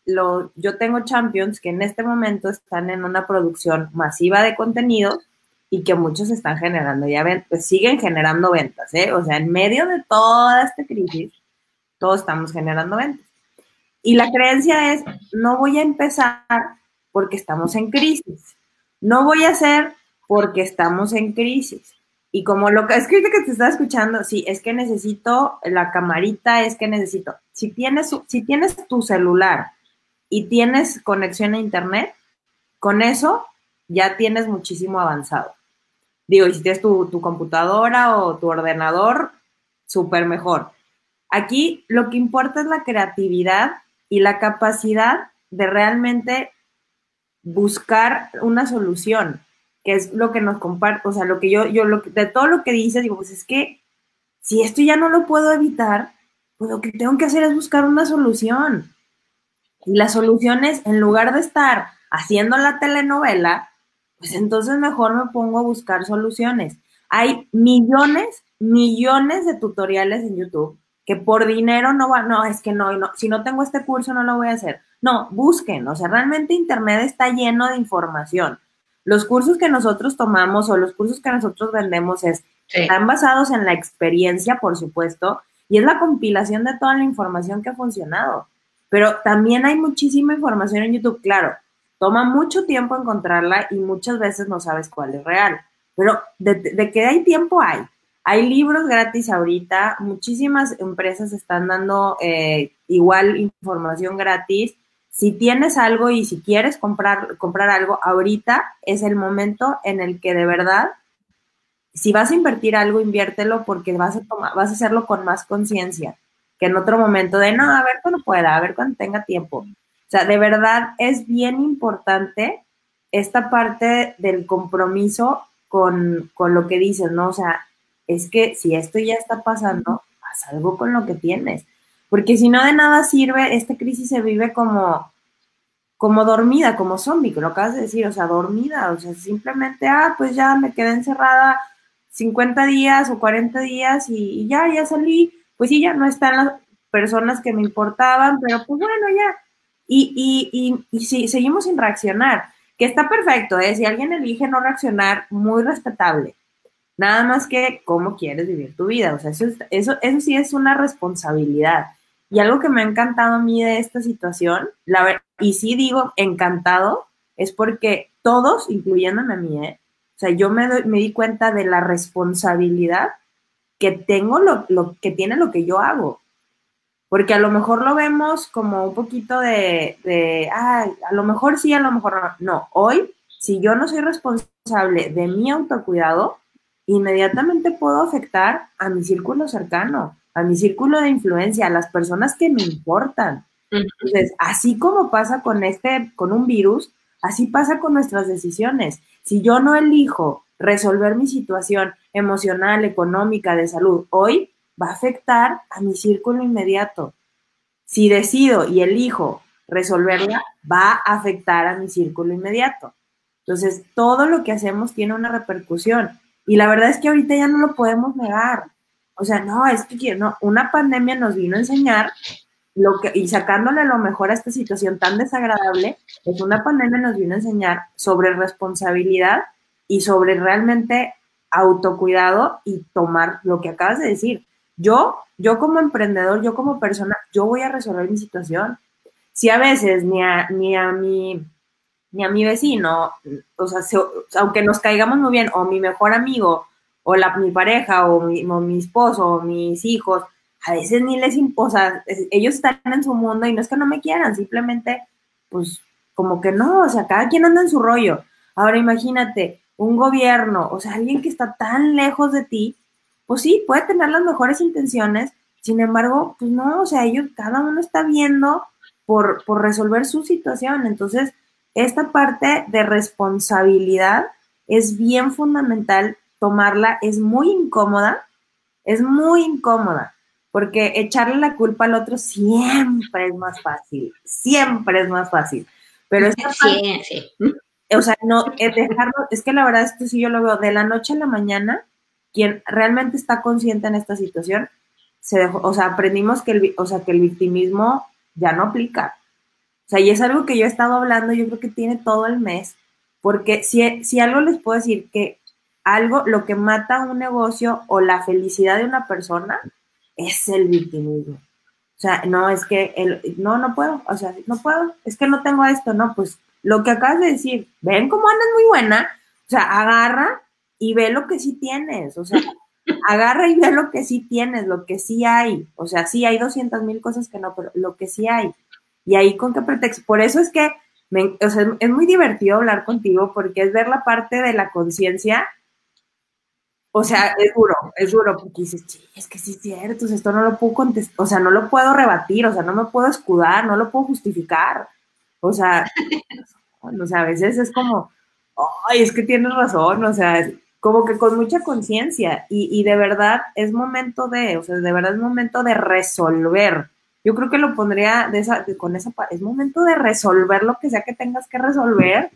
yo tengo champions que en este momento están en una producción masiva de contenido y que muchos están generando ya ventas, pues siguen generando ventas, ¿eh? O sea, en medio de toda esta crisis, todos estamos generando ventas. Y la creencia es, no voy a empezar porque estamos en crisis, no voy a hacer porque estamos en crisis. Y como lo que es que te está escuchando, sí, es que necesito la camarita, es que necesito, si tienes, si tienes tu celular y tienes conexión a internet, con eso ya tienes muchísimo avanzado. Digo, y si tienes tu, computadora o tu ordenador, súper mejor. Aquí lo que importa es la creatividad y la capacidad de realmente buscar una solución, que es lo que nos comparte, o sea, lo que yo, yo, lo de todo lo que dices, digo, pues es que si esto ya no lo puedo evitar, pues lo que tengo que hacer es buscar una solución. Y la solución es, en lugar de estar haciendo la telenovela, pues entonces mejor me pongo a buscar soluciones. Hay millones, millones de tutoriales en YouTube que por dinero no va, no, es que no, no, si no tengo este curso no lo voy a hacer. No, busquen, o sea, realmente Internet está lleno de información. Los cursos que nosotros tomamos o los cursos que nosotros vendemos es, están basados en la experiencia, por supuesto, y es la compilación de toda la información que ha funcionado. Pero también hay muchísima información en YouTube, claro, toma mucho tiempo encontrarla y muchas veces no sabes cuál es real. Pero de, que hay tiempo hay. Hay libros gratis ahorita, muchísimas empresas están dando eh, igual información gratis. Si tienes algo y si quieres comprar, comprar algo, ahorita es el momento en el que de verdad, si vas a invertir algo, inviértelo porque vas a, vas a hacerlo con más conciencia que en otro momento de, no, a ver cuando pueda, a ver cuando tenga tiempo. O sea, de verdad es bien importante esta parte del compromiso con, lo que dices, ¿no? O sea, es que si esto ya está pasando, haz algo con lo que tienes. Porque si no de nada sirve, esta crisis se vive como, como dormida, como zombie, que lo acabas de decir, o sea, dormida, o sea, simplemente, ah, pues ya me quedé encerrada 50 días o 40 días y ya, ya salí, pues sí, ya no están las personas que me importaban, pero pues bueno, ya. Y, y, y, y seguimos sin reaccionar, que está perfecto, ¿eh? Si alguien elige no reaccionar, muy respetable. Nada más que cómo quieres vivir tu vida. O sea, eso, eso, eso sí es una responsabilidad. Y algo que me ha encantado a mí de esta situación, la y sí digo encantado, es porque todos, incluyéndome a mí, ¿eh? O sea, yo me, me di cuenta de la responsabilidad que tengo, lo, lo, que tiene lo que yo hago. Porque a lo mejor lo vemos como un poquito de, de ay, a lo mejor sí, a lo mejor no. No, hoy, si yo no soy responsable de mi autocuidado, inmediatamente puedo afectar a mi círculo cercano, a mi círculo de influencia, a las personas que me importan. Entonces, así como pasa con este, con un virus, así pasa con nuestras decisiones. Si yo no elijo resolver mi situación emocional, económica, de salud hoy, va a afectar a mi círculo inmediato. Si decido y elijo resolverla, va a afectar a mi círculo inmediato. Entonces, todo lo que hacemos tiene una repercusión. Y la verdad es que ahorita ya no lo podemos negar. O sea, no, es que no, una pandemia nos vino a enseñar lo que, y sacándole lo mejor a esta situación tan desagradable, es una pandemia nos vino a enseñar sobre responsabilidad y sobre realmente autocuidado y tomar lo que acabas de decir. Yo, yo como emprendedor, yo como persona, yo voy a resolver mi situación. Si a veces ni a, ni a mi ni a mi vecino, o sea, aunque nos caigamos muy bien, o mi mejor amigo, o la, mi pareja, o mi, mi esposo, o mis hijos, a veces ni les imposa, ellos están en su mundo y no es que no me quieran, simplemente, pues, como que no, o sea, cada quien anda en su rollo. Ahora imagínate, un gobierno, o sea, alguien que está tan lejos de ti, pues sí, puede tener las mejores intenciones, sin embargo, pues no, o sea, ellos, cada uno está viendo por, por resolver su situación. Entonces, esta parte de responsabilidad es bien fundamental tomarla, es muy incómoda, es muy incómoda, porque echarle la culpa al otro siempre es más fácil, siempre es más fácil. Pero esta sí, sí. O sea, no, es dejarlo, es que la verdad esto sí yo lo veo de la noche a la mañana, quien realmente está consciente en esta situación, se dejó, o sea, aprendimos que el, o sea, que el victimismo ya no aplica. O sea, y es algo que yo he estado hablando, yo creo que tiene todo el mes, porque si, si algo les puedo decir que algo, lo que mata un negocio o la felicidad de una persona es el victimismo. O sea, no, es que, el, no, no puedo, o sea, no puedo, es que no tengo esto, no, pues lo que acabas de decir, ven cómo andas muy buena, o sea, agarra y ve lo que sí tienes, o sea, agarra y ve lo que sí tienes, lo que sí hay, o sea, sí hay 200 mil cosas que no, pero lo que sí hay. Y ahí con qué pretexto. Por eso es que me, o sea, es muy divertido hablar contigo porque es ver la parte de la conciencia. O sea, es duro, es duro porque dices, sí, es que sí es cierto, esto no lo puedo contestar, o sea, no lo puedo rebatir, o sea, no me puedo escudar, no lo puedo justificar. O sea, o sea, a veces es como, ay, es que tienes razón, o sea, como que con mucha conciencia y, y de verdad es momento de, o sea, de verdad es momento de resolver yo creo que lo pondría de esa, con esa, es momento de resolver lo que sea que tengas que resolver.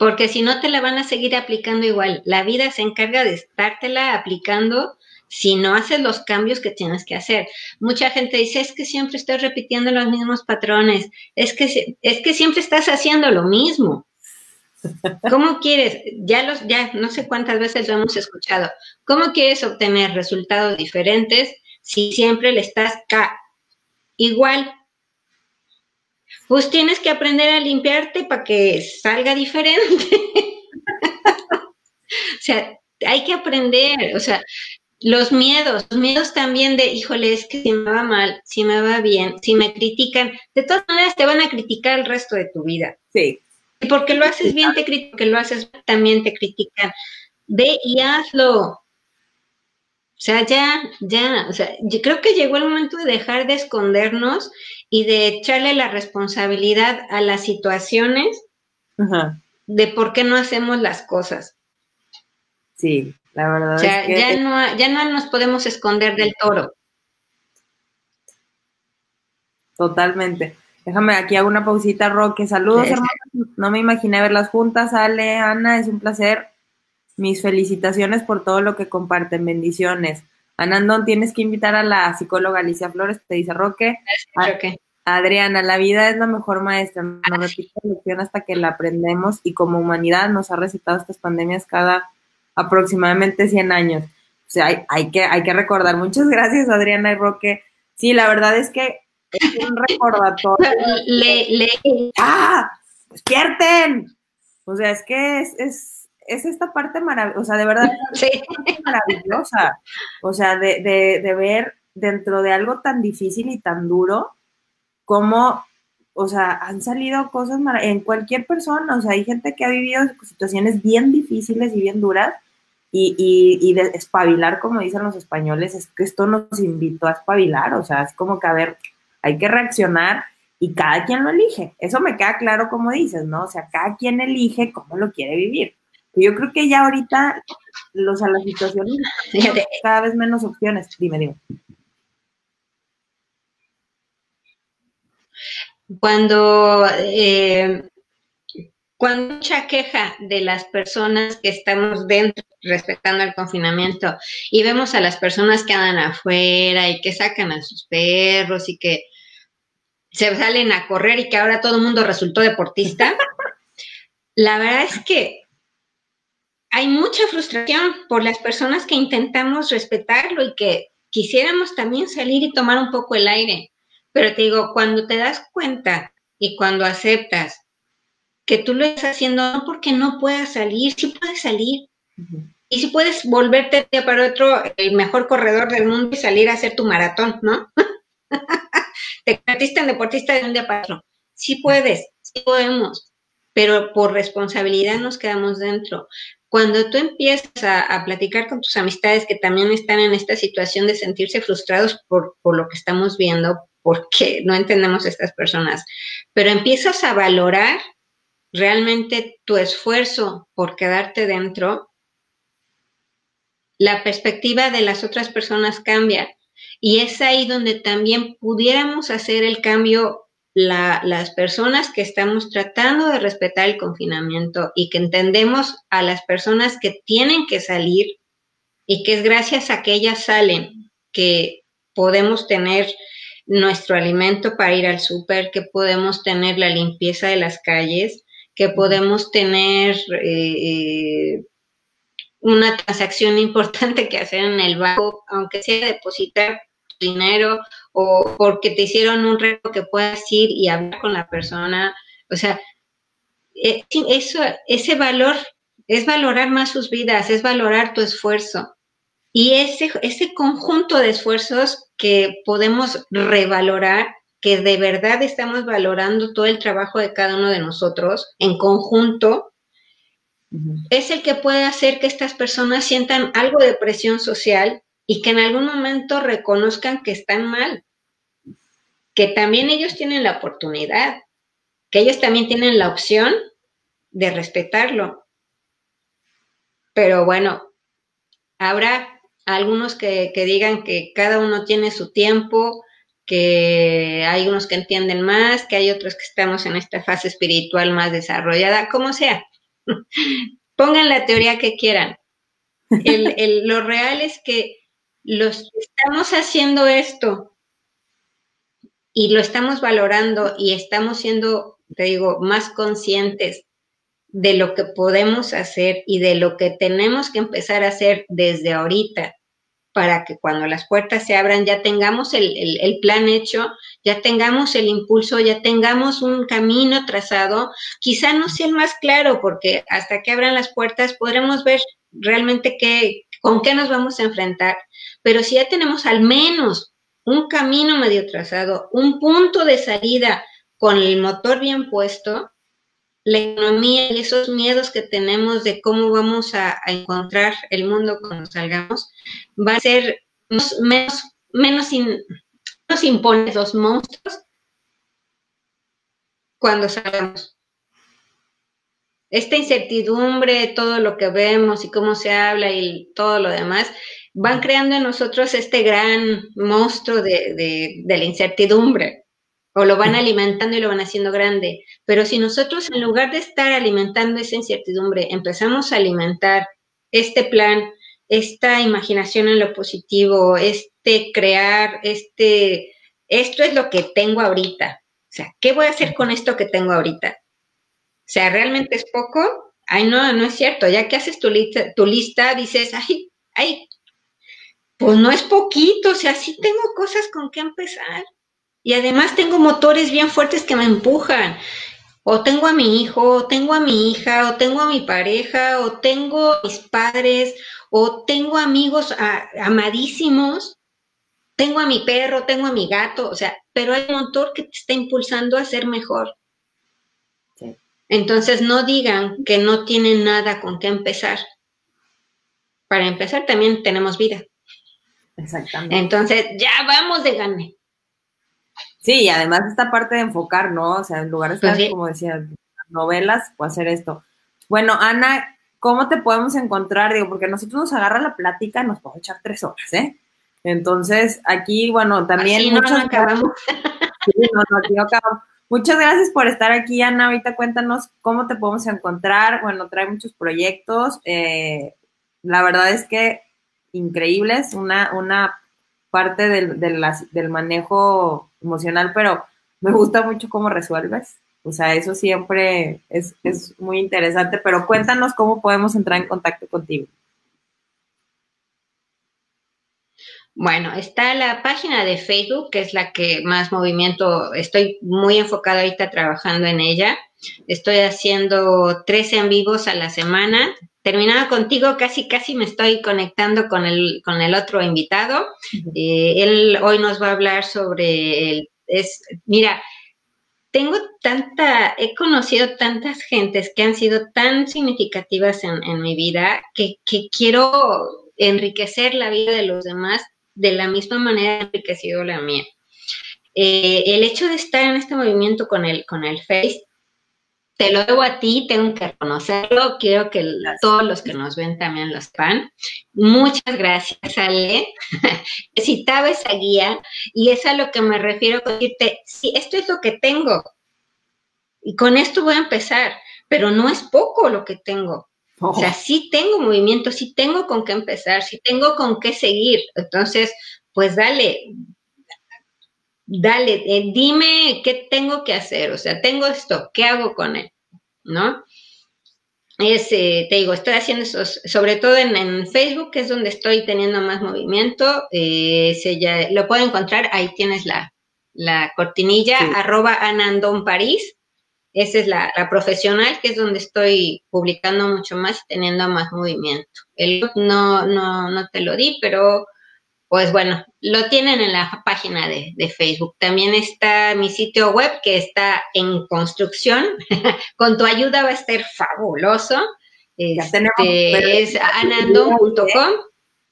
Porque si no te la van a seguir aplicando igual. La vida se encarga de estártela aplicando si no haces los cambios que tienes que hacer. Mucha gente dice, es que siempre estoy repitiendo los mismos patrones, es que, es que siempre estás haciendo lo mismo. ¿Cómo quieres? Ya los, ya no sé cuántas veces lo hemos escuchado. ¿Cómo quieres obtener resultados diferentes si siempre le estás igual? Pues tienes que aprender a limpiarte para que salga diferente. o sea, hay que aprender, o sea, los miedos, los miedos también de, híjole, es que si me va mal, si me va bien, si me critican, de todas maneras te van a criticar el resto de tu vida. Sí. Y porque lo haces bien te critican, porque lo haces también te critican. Ve y hazlo. O sea, ya, ya, o sea, yo creo que llegó el momento de dejar de escondernos y de echarle la responsabilidad a las situaciones de por qué no hacemos las cosas. Sí, la verdad. O sea, ya, no, ya no nos podemos esconder del toro. Totalmente. Déjame aquí hago una pausita, Roque. Saludos, hermanos. No me imaginé verlas juntas. Ale, Ana, es un placer. Mis felicitaciones por todo lo que comparten. Bendiciones. Anandón, tienes que invitar a la psicóloga Alicia Flores, te dice Roque. Adriana, la vida es la mejor maestra. Nos repite la lección hasta que la aprendemos y como humanidad nos ha recetado estas pandemias cada aproximadamente 100 años. O sea, hay, hay, que, hay que recordar. Muchas gracias, Adriana y Roque. Sí, la verdad es que es un recordatorio. Le, le. ¡Ah! ¡Despierten! O sea, es que es, es, es esta parte maravillosa, o sea, de verdad, maravillosa. O sea, de, de, de ver dentro de algo tan difícil y tan duro, cómo o sea, han salido cosas en cualquier persona, o sea, hay gente que ha vivido situaciones bien difíciles y bien duras y, y, de espabilar, como dicen los españoles, es que esto nos invitó a espabilar, o sea, es como que, a ver, hay que reaccionar y cada quien lo elige. Eso me queda claro como dices, ¿no? O sea, cada quien elige cómo lo quiere vivir. Yo creo que ya ahorita, los, a las situaciones, cada vez menos opciones. Dime, dime. Cuando, eh, cuando mucha queja de las personas que estamos dentro respetando el confinamiento y vemos a las personas que andan afuera y que sacan a sus perros y que se salen a correr y que ahora todo el mundo resultó deportista, la verdad es que hay mucha frustración por las personas que intentamos respetarlo y que quisiéramos también salir y tomar un poco el aire. Pero te digo, cuando te das cuenta y cuando aceptas que tú lo estás haciendo no porque no puedas salir, sí puedes salir. Y si puedes volverte para otro el mejor corredor del mundo y salir a hacer tu maratón, ¿no? te convertiste en deportista de un día para otro. Sí puedes, sí podemos, pero por responsabilidad nos quedamos dentro. Cuando tú empiezas a, platicar con tus amistades que también están en esta situación de sentirse frustrados por, por lo que estamos viendo, porque no entendemos a estas personas, pero empiezas a valorar realmente tu esfuerzo por quedarte dentro, la perspectiva de las otras personas cambia. Y es ahí donde también pudiéramos hacer el cambio las personas que estamos tratando de respetar el confinamiento y que entendemos a las personas que tienen que salir y que es gracias a que ellas salen que podemos tener nuestro alimento para ir al súper, que podemos tener la limpieza de las calles, que podemos tener eh, una transacción importante que hacer en el banco, aunque sea depositar dinero o porque te hicieron un reto que puedas ir y hablar con la persona. O sea, eh, eso, ese valor es valorar más sus vidas, es valorar tu esfuerzo. Y ese, ese conjunto de esfuerzos que podemos revalorar, que de verdad estamos valorando todo el trabajo de cada uno de nosotros en conjunto, es el que puede hacer que estas personas sientan algo de presión social y que en algún momento reconozcan que están mal, que también ellos tienen la oportunidad, que ellos también tienen la opción de respetarlo. Pero bueno, habrá algunos que, digan que cada uno tiene su tiempo, que hay unos que entienden más, que hay otros que estamos en esta fase espiritual más desarrollada, como sea. Pongan la teoría que quieran. lo real es que los estamos haciendo esto y lo estamos valorando y estamos siendo, te digo, más conscientes de lo que podemos hacer y de lo que tenemos que empezar a hacer desde ahorita para que cuando las puertas se abran ya tengamos el, plan hecho, ya tengamos el impulso, ya tengamos un camino trazado. Quizá no sea el más claro, porque hasta que abran las puertas podremos ver realmente qué, con qué nos vamos a enfrentar, pero si ya tenemos al menos un camino medio trazado, un punto de salida con el motor bien puesto, la economía y esos miedos que tenemos de cómo vamos a, encontrar el mundo cuando salgamos, va a ser menos, menos, nos impone los monstruos cuando salgamos. Esta incertidumbre, todo lo que vemos y cómo se habla y todo lo demás, van creando en nosotros este gran monstruo de la incertidumbre o lo van alimentando y lo van haciendo grande. Pero si nosotros en lugar de estar alimentando esa incertidumbre, empezamos a alimentar este plan, esta imaginación en lo positivo, este crear, este, esto es lo que tengo ahorita. O sea, ¿qué voy a hacer con esto que tengo ahorita? O sea, ¿realmente es poco? Ay, no, no es cierto. Ya que haces tu lista, tu lista dices, ay, ay, pues no es poquito, o sea, sí tengo cosas con qué empezar. Y además tengo motores bien fuertes que me empujan. O tengo a mi hijo, o tengo a mi hija, o tengo a mi pareja, o tengo a mis padres, o tengo amigos amadísimos, tengo a mi perro, tengo a mi gato, o sea, pero hay un motor que te está impulsando a ser mejor. Entonces no digan que no tienen nada con qué empezar. Para empezar también tenemos vida. Exactamente. Entonces ya vamos de gane. Sí, y además esta parte de enfocar, ¿no? O sea, en lugar de estar, pues como decía, novelas, o hacer esto. Bueno, Ana, ¿cómo te podemos encontrar? Digo, porque nosotros nos agarra la plática, nos podemos echar tres horas, ¿eh? Entonces, aquí, bueno, también no, acabamos. Sí, no, no, aquí no acabamos. Muchas gracias por estar aquí, Ana. Ahorita cuéntanos cómo te podemos encontrar. Bueno, trae muchos proyectos. Eh, la verdad es que increíbles, una, una parte del, del manejo emocional, pero me gusta mucho cómo resuelves. O sea, eso siempre es, es muy interesante, pero cuéntanos cómo podemos entrar en contacto contigo. Bueno, está la página de Facebook, que es la que más movimiento, estoy muy enfocada ahorita trabajando en ella. Estoy haciendo tres en vivos a la semana. Terminado contigo, casi, casi me estoy conectando con el, con el otro invitado. Eh, él hoy nos va a hablar sobre el, es, mira, tengo tanta, he conocido tantas gentes que han sido tan significativas en, en mi vida que, que quiero enriquecer la vida de los demás de la misma manera enriquecido la mía. Eh, el hecho de estar en este movimiento con el, con el Face, te lo debo a ti, tengo que reconocerlo, quiero que todos los que nos ven también lo sepan. Muchas gracias, Ale. Necesitaba esa guía y es a lo que me refiero con decirte, sí, esto es lo que tengo y con esto voy a empezar, pero no es poco lo que tengo. O sea, sí tengo movimiento, sí tengo con qué empezar, sí tengo con qué seguir. Entonces, pues dale, dale, eh, dime qué tengo que hacer. O sea, tengo esto, ¿qué hago con él? ¿No? Es, eh, te digo, estoy haciendo eso, sobre todo en, Facebook, que es donde estoy teniendo más movimiento. Eh, se ya, lo puedo encontrar, ahí tienes la, la cortinilla, arroba Anandón París. Esa es la, profesional, que es donde estoy publicando mucho más y teniendo más movimiento. El no, no, no te lo di, pero pues bueno, lo tienen en la página de, Facebook. También está mi sitio web que está en construcción. Con tu ayuda va a estar fabuloso. Ya este, tenemos, es anandon.com.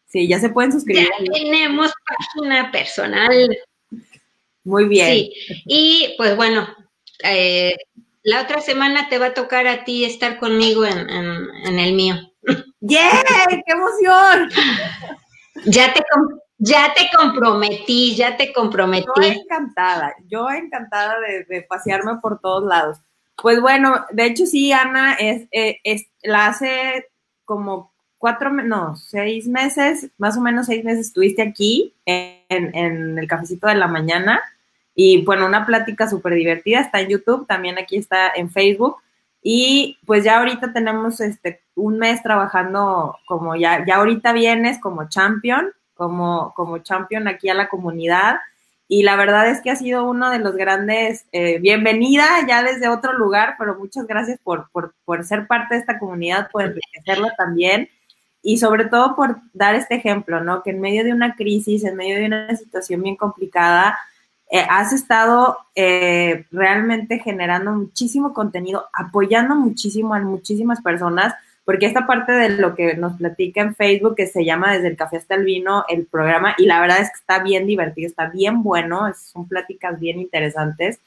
Sí, ya se pueden suscribir. Ya tenemos página personal. Muy bien. Sí, y pues bueno, eh, la otra semana te va a tocar a ti estar conmigo en, el mío. ¡Yeah! ¡Qué emoción! Ya te, ya te comprometí, ya te comprometí. Yo encantada, yo encantada de, pasearme por todos lados. Pues bueno, de hecho sí, Ana, es, eh, la hace como cuatro, no, seis meses, más o menos seis meses estuviste aquí en, en el cafecito de la mañana y bueno, una plática súper divertida, está en YouTube, también aquí está en Facebook. Y pues ya ahorita tenemos este un mes trabajando como ya, ya ahorita vienes como champion, como, como champion aquí a la comunidad. Y la verdad es que ha sido uno de los grandes, eh, bienvenida ya desde otro lugar, pero muchas gracias por, por, por ser parte de esta comunidad, por enriquecerla también y sobre todo por dar este ejemplo, ¿no? Que en medio de una crisis, en medio de una situación bien complicada, eh, has estado eh, realmente generando muchísimo contenido, apoyando muchísimo a muchísimas personas, porque esta parte de lo que nos platica en Facebook, que se llama Desde el Café hasta el Vino, el programa, y la verdad es que está bien divertido, está bien bueno, son pláticas bien interesantes,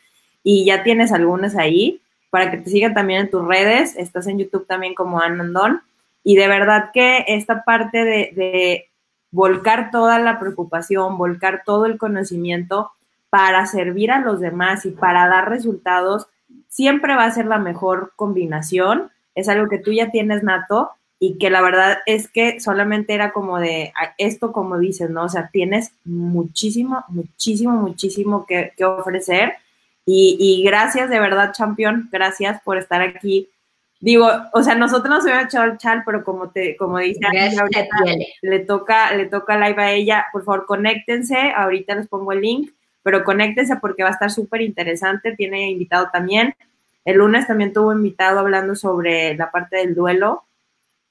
y ya tienes algunas ahí para que te sigan también en tus redes, estás en YouTube también como Anandón, y de verdad que esta parte de, de volcar toda la preocupación, volcar todo el conocimiento, para servir a los demás y para dar resultados, siempre va a ser la mejor combinación. Es algo que tú ya tienes nato y que la verdad es que solamente era como de esto, como dices, ¿no? O sea, tienes muchísimo, muchísimo, muchísimo que, ofrecer. Y, gracias de verdad, champion, gracias por estar aquí. Digo, o sea, nosotros nos habíamos echado el chal, pero como te, como dice, le toca, le toca live a ella, por favor, conéctense, ahorita les pongo el link pero conéctese porque va a estar súper interesante, tiene invitado también. El lunes también tuvo invitado hablando sobre la parte del duelo.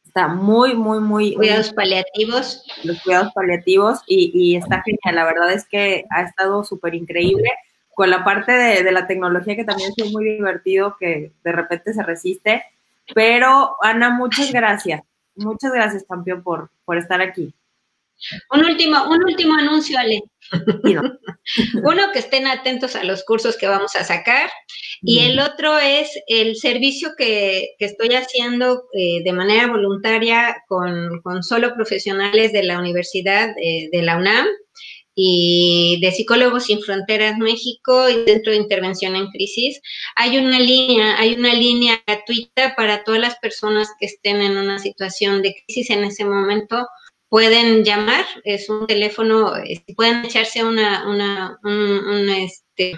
Está muy, muy, muy... Cuidados paliativos. Los cuidados paliativos y, y está genial. La verdad es que ha estado súper increíble con la parte de, de, la tecnología que también es muy divertido, que de repente se resiste. Pero, Ana, muchas gracias. Muchas gracias, campeón, por, por estar aquí. Un último, un último anuncio, Ale. Uno, que estén atentos a los cursos que vamos a sacar. Y el otro es el servicio que, que estoy haciendo eh, de manera voluntaria con, con, solo profesionales de la Universidad eh, de la UNAM y de Psicólogos Sin Fronteras México y Centro de Intervención en Crisis. Hay una línea, hay una línea gratuita para todas las personas que estén en una situación de crisis en ese momento. Pueden llamar, es un teléfono, este, pueden echarse una, una, un, este,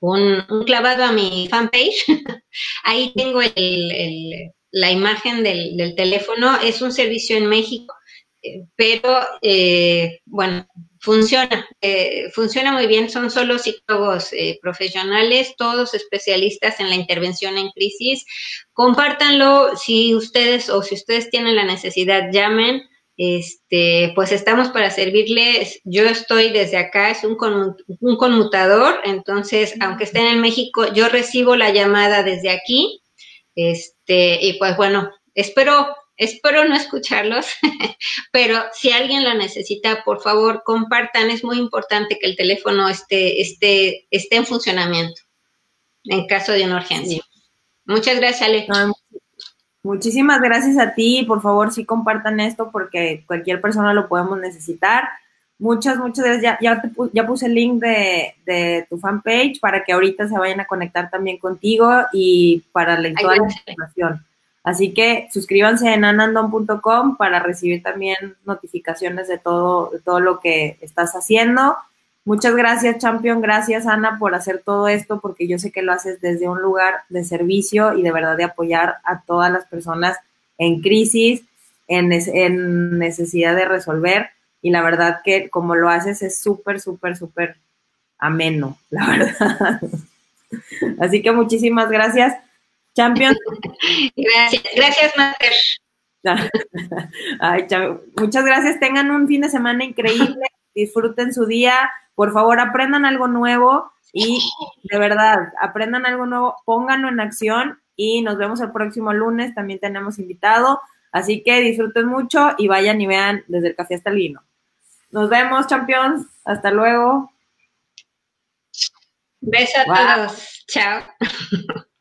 un, clavado a mi fanpage. Ahí tengo el, la imagen del, teléfono. Es un servicio en México pero eh, bueno, funciona, eh, funciona muy bien, son solo psicólogos eh, profesionales, todos especialistas en la intervención en crisis. Compártanlo si ustedes o si ustedes tienen la necesidad, llamen. Este, pues estamos para servirles. Yo estoy desde acá, es un, un conmutador, entonces, aunque estén en México, yo recibo la llamada desde aquí. Este, y pues bueno, espero Espero no escucharlos, pero si alguien la necesita, por favor, compartan. Es muy importante que el teléfono esté, esté, esté en funcionamiento en caso de una urgencia. Muchas gracias, Ale. Muchísimas gracias a ti. Por favor, sí compartan esto porque cualquier persona lo podemos necesitar. Muchas, muchas gracias. Ya, ya, puse el link de, de, tu fanpage para que ahorita se vayan a conectar también contigo y para la, toda la información. Así que suscríbanse en anandon.com para recibir también notificaciones de todo, de todo lo que estás haciendo. Muchas gracias, Champion. Gracias, Ana, por hacer todo esto, porque yo sé que lo haces desde un lugar de servicio y de verdad de apoyar a todas las personas en crisis, en, en necesidad de resolver. Y la verdad que como lo haces es súper, súper, súper ameno, la verdad. Así que muchísimas gracias. Champion. Gracias, gracias, Mater. muchas gracias. Tengan un fin de semana increíble. Disfruten su día. Por favor, aprendan algo nuevo y de verdad, aprendan algo nuevo, pónganlo en acción y nos vemos el próximo lunes. También tenemos invitado. Así que disfruten mucho y vayan y vean desde el café hasta el vino. Nos vemos, champions. Hasta luego. Besos a todos. Chao.